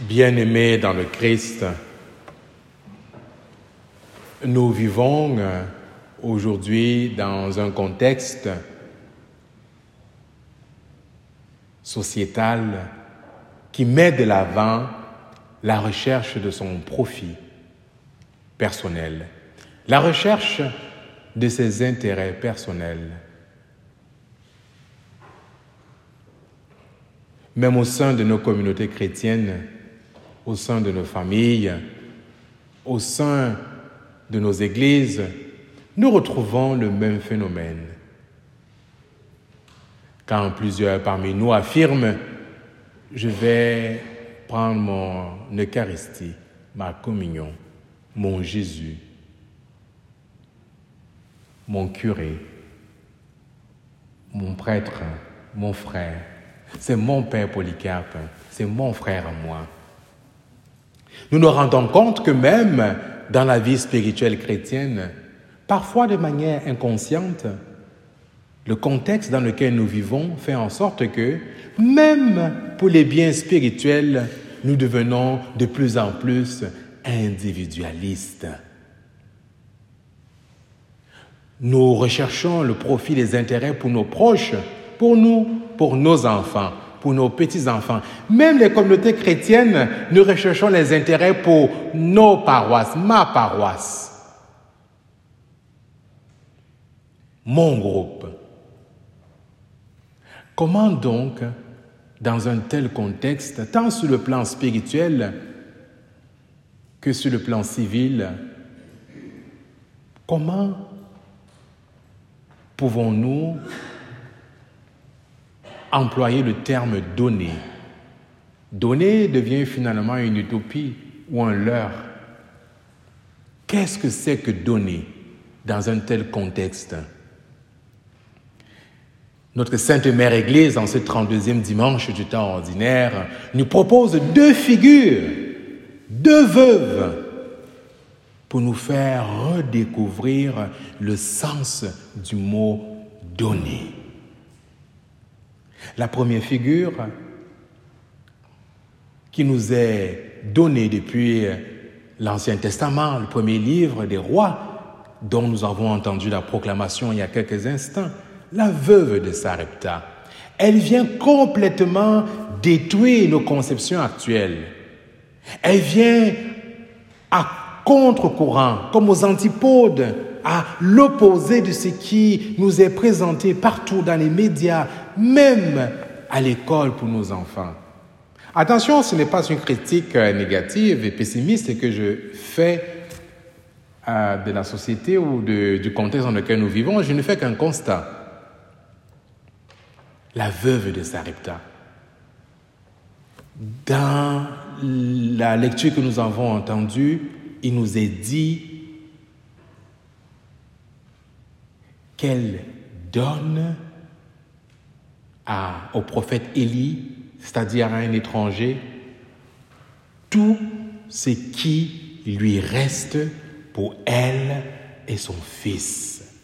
Bien-aimés dans le Christ, nous vivons euh, aujourd'hui dans un contexte sociétal qui met de l'avant la recherche de son profit personnel, la recherche de ses intérêts personnels. Même au sein de nos communautés chrétiennes, au sein de nos familles, au sein de nos églises, nous retrouvons le même phénomène. Quand plusieurs parmi nous affirment, je vais prendre mon Eucharistie, ma communion, mon Jésus, mon curé, mon prêtre, mon frère, c'est mon Père Polycarpe, c'est mon frère à moi. Nous nous rendons compte que même dans la vie spirituelle chrétienne, parfois de manière inconsciente, le contexte dans lequel nous vivons fait en sorte que, même pour les biens spirituels, nous devenons de plus en plus individualistes. Nous recherchons le profit, les intérêts pour nos proches, pour nous, pour nos enfants, pour nos petits-enfants. Même les communautés chrétiennes, nous recherchons les intérêts pour nos paroisses, ma paroisse, mon groupe. Comment donc, dans un tel contexte, tant sur le plan spirituel que sur le plan civil, comment pouvons-nous employer le terme donner. Donner devient finalement une utopie ou un leurre. Qu'est-ce que c'est que donner dans un tel contexte? Notre Sainte Mère Église, en ce 32e dimanche du temps ordinaire, nous propose deux figures, deux veuves, pour nous faire redécouvrir le sens du mot donner. La première figure qui nous est donnée depuis l'Ancien Testament, le premier livre des rois, dont nous avons entendu la proclamation il y a quelques instants, la veuve de Sarepta. Elle vient complètement détruire nos conceptions actuelles. Elle vient à contre-courant, comme aux antipodes, à l'opposé de ce qui nous est présenté partout dans les médias, même à l'école pour nos enfants. Attention, ce n'est pas une critique euh, négative et pessimiste que je fais euh, de la société ou du contexte dans lequel nous vivons. Je ne fais qu'un constat. La veuve de Sarepta. Dans la lecture que nous avons entendue, il nous est dit qu'elle donne au prophète Élie, c'est-à-dire à un étranger, tout ce qui lui reste pour elle et son fils.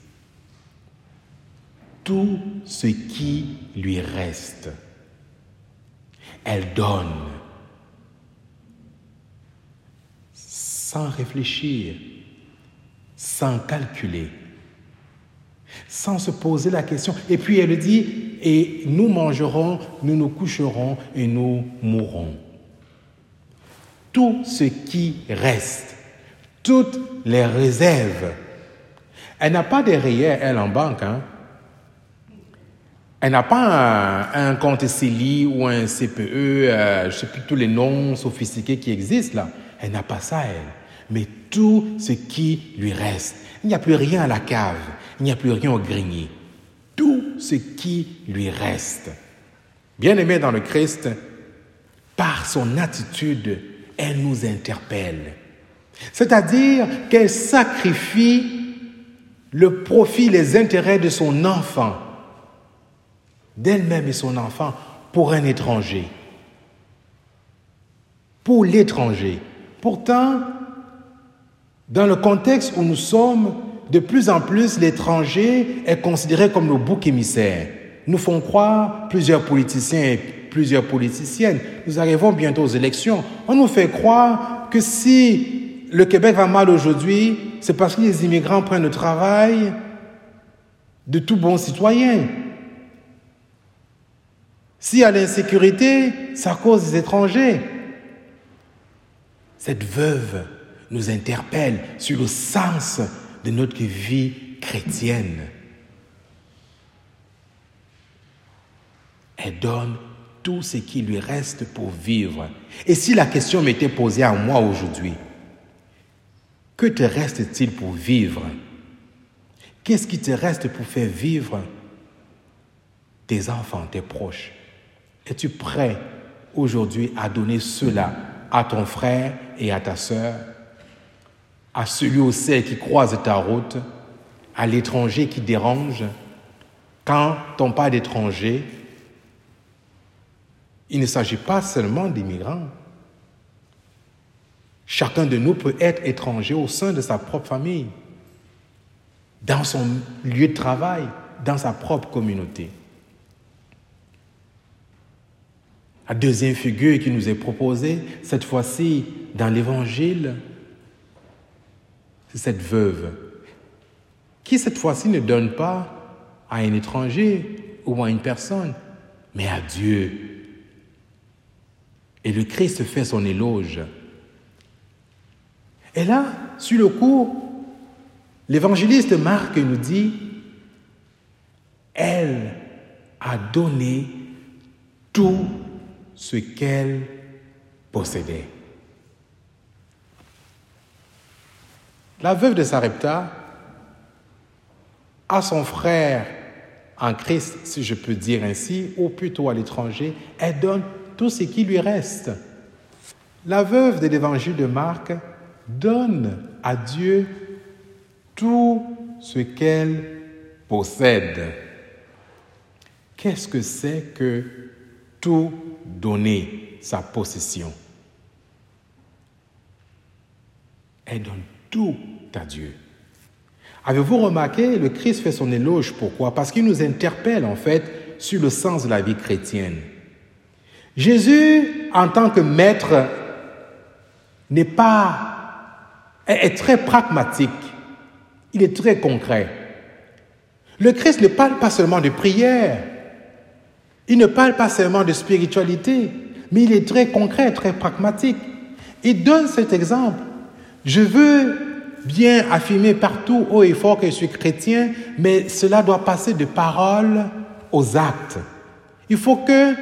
Tout ce qui lui reste. Elle donne sans réfléchir, sans calculer sans se poser la question. Et puis elle dit, et nous mangerons, nous nous coucherons et nous mourrons. Tout ce qui reste, toutes les réserves. Elle n'a pas rayés, elle, en banque. Hein. Elle n'a pas un, compte CELI ou un CPE, euh, je ne sais plus tous les noms sophistiqués qui existent là. Elle n'a pas ça, elle. Mais tout ce qui lui reste. Il n'y a plus rien à la cave il n'y a plus rien au grenier. Tout ce qui lui reste. Bien-aimé dans le Christ, par son attitude, elle nous interpelle. C'est-à-dire qu'elle sacrifie le profit, les intérêts de son enfant, d'elle-même et son enfant, pour un étranger. Pour l'étranger. Pourtant, dans le contexte où nous sommes, de plus en plus, l'étranger est considéré comme le bouc émissaire. nous font croire plusieurs politiciens et plusieurs politiciennes. Nous arrivons bientôt aux élections. On nous fait croire que si le Québec va mal aujourd'hui, c'est parce que les immigrants prennent le travail de tout bon citoyen. S'il y a l'insécurité, c'est à cause des étrangers. Cette veuve nous interpelle sur le sens de notre vie chrétienne. Elle donne tout ce qui lui reste pour vivre. Et si la question m'était posée à moi aujourd'hui, que te reste-t-il pour vivre? Qu'est-ce qui te reste pour faire vivre tes enfants, tes proches? Es-tu prêt aujourd'hui à donner cela à ton frère et à ta sœur, à celui ou celle qui croise ta route, à l'étranger qui dérange Quand ton pas d'étranger, il ne s'agit pas seulement d'immigrants. Chacun de nous peut être étranger au sein de sa propre famille, dans son lieu de travail, dans sa propre communauté. La deuxième figure qui nous est proposée, cette fois-ci dans l'Évangile, cette veuve, qui cette fois-ci ne donne pas à un étranger ou à une personne, mais à Dieu. Et le Christ fait son éloge. Et là, sur le coup, l'évangéliste Marc nous dit, elle a donné tout ce qu'elle possédait. La veuve de Sarepta a son frère en Christ, si je peux dire ainsi, ou plutôt à l'étranger, elle donne tout ce qui lui reste. La veuve de l'évangile de Marc donne à Dieu tout ce qu'elle possède. Qu'est-ce que c'est que tout donner sa possession? Elle donne tout à Dieu. Avez-vous remarqué, le Christ fait son éloge, pourquoi? Parce qu'il nous interpelle en fait sur le sens de la vie chrétienne. Jésus, en tant que maître, n'est pas est très pragmatique, il est très concret. Le Christ ne parle pas seulement de prière, il ne parle pas seulement de spiritualité, mais il est très concret, très pragmatique. Il donne cet exemple. Je veux bien affirmer partout haut et fort que je suis chrétien, mais cela doit passer de paroles aux actes. Il faut que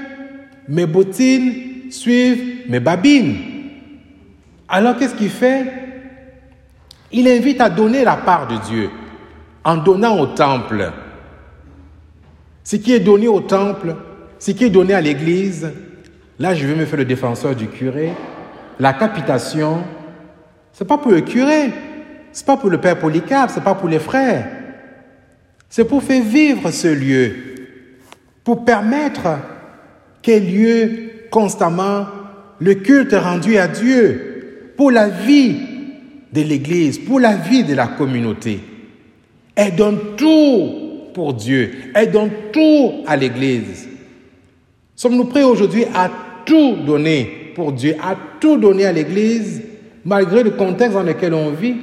mes bottines suivent mes babines. Alors qu'est-ce qu'il fait? Il invite à donner la part de Dieu en donnant au temple. Ce qui est donné au temple, ce qui est donné à l'Église, là je vais me faire le défenseur du curé, la capitation, c'est pas pour le curé, c'est pas pour le Père Polycarpe, c'est pas pour les frères. C'est pour faire vivre ce lieu, pour permettre qu'il lieu constamment le culte rendu à Dieu, pour la vie de l'Église, pour la vie de la communauté. Elle donne tout pour Dieu. Elle donne tout à l'Église. Sommes-nous prêts aujourd'hui à tout donner pour Dieu, à tout donner à l'Église, malgré le contexte dans lequel on vit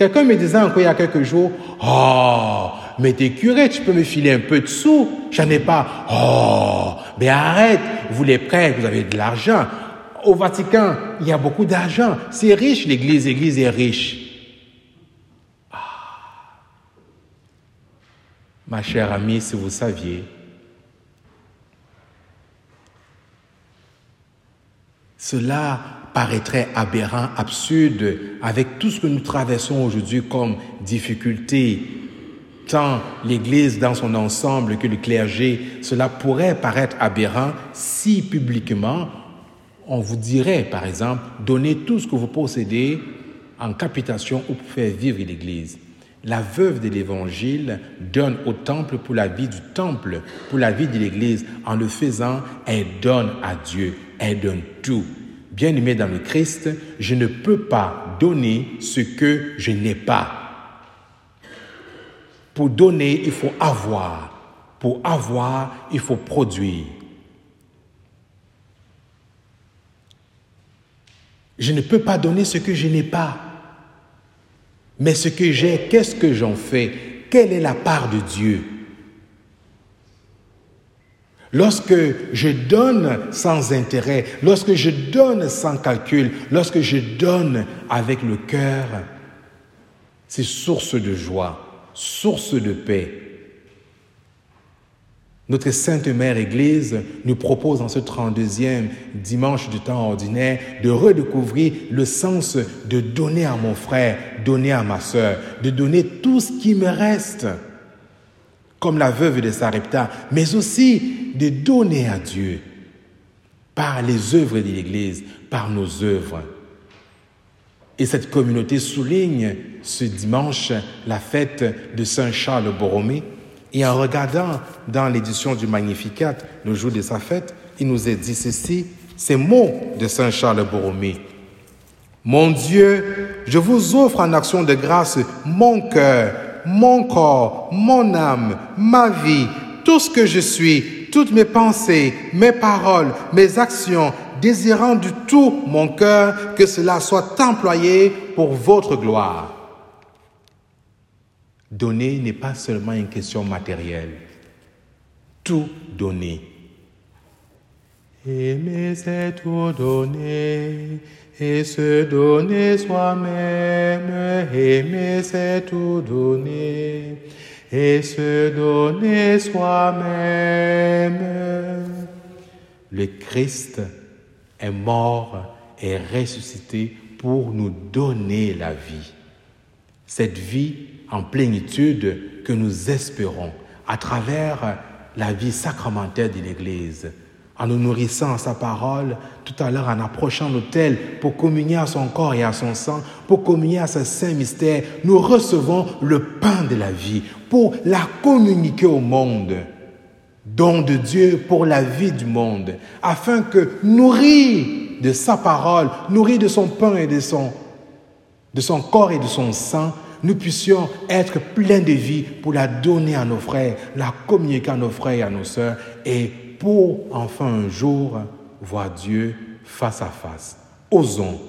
Quelqu'un me disait encore il y a quelques jours, oh, mais t'es curé, tu peux me filer un peu de sous. J'en ai pas. Oh, mais arrête, vous les prêtres, vous avez de l'argent. Au Vatican, il y a beaucoup d'argent. C'est riche l'Église, l'Église est riche. Ah. Ma chère amie, si vous saviez, cela paraîtrait aberrant, absurde, avec tout ce que nous traversons aujourd'hui comme difficulté, tant l'Église dans son ensemble que le clergé, cela pourrait paraître aberrant si publiquement on vous dirait, par exemple, donnez tout ce que vous possédez en capitation ou pour faire vivre l'Église. La veuve de l'Évangile donne au temple pour la vie du temple, pour la vie de l'Église. En le faisant, elle donne à Dieu, elle donne tout. Bien aimé dans le Christ, je ne peux pas donner ce que je n'ai pas. Pour donner, il faut avoir. Pour avoir, il faut produire. Je ne peux pas donner ce que je n'ai pas. Mais ce que j'ai, qu'est-ce que j'en fais? Quelle est la part de Dieu? Lorsque je donne sans intérêt, lorsque je donne sans calcul, lorsque je donne avec le cœur, c'est source de joie, source de paix, notre Sainte Mère Église nous propose en ce 32e dimanche du temps ordinaire de redécouvrir le sens de donner à mon frère, donner à ma sœur, de donner tout ce qui me reste, comme la veuve de Sarepta, mais aussi de donner à Dieu par les œuvres de l'Église, par nos œuvres. Et cette communauté souligne ce dimanche la fête de Saint Charles Borromée, et en regardant dans l'édition du Magnificat, le jour de sa fête, il nous est dit ceci, ces mots de Saint Charles Borromée. Mon Dieu, je vous offre en action de grâce mon cœur, mon corps, mon âme, ma vie, tout ce que je suis, toutes mes pensées, mes paroles, mes actions, désirant du tout mon cœur que cela soit employé pour votre gloire. Donner n'est pas seulement une question matérielle. Tout donner. Aimer, c'est tout donner et se donner soi-même. Aimer, c'est tout donner et se donner soi-même. Le Christ est mort et ressuscité pour nous donner la vie. Cette vie en plénitude que nous espérons à travers la vie sacramentelle de l'Église, en nous nourrissant à sa parole, tout à l'heure en approchant l'autel pour communier à son corps et à son sang, pour communier à ce saint mystère, nous recevons le pain de la vie pour la communiquer au monde. Don de Dieu pour la vie du monde, afin que, nourris de sa parole, nourris de son pain et de son, de son corps et de son sang, nous puissions être pleins de vie pour la donner à nos frères, la communiquer à nos frères et à nos sœurs, et pour enfin un jour voir Dieu face à face. Osons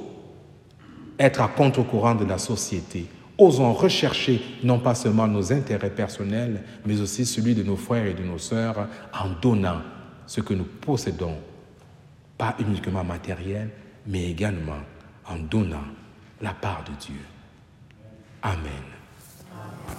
être à contre-courant de la société. Osons rechercher non pas seulement nos intérêts personnels, mais aussi celui de nos frères et de nos sœurs en donnant ce que nous possédons, pas uniquement matériel, mais également en donnant la part de Dieu. Amen.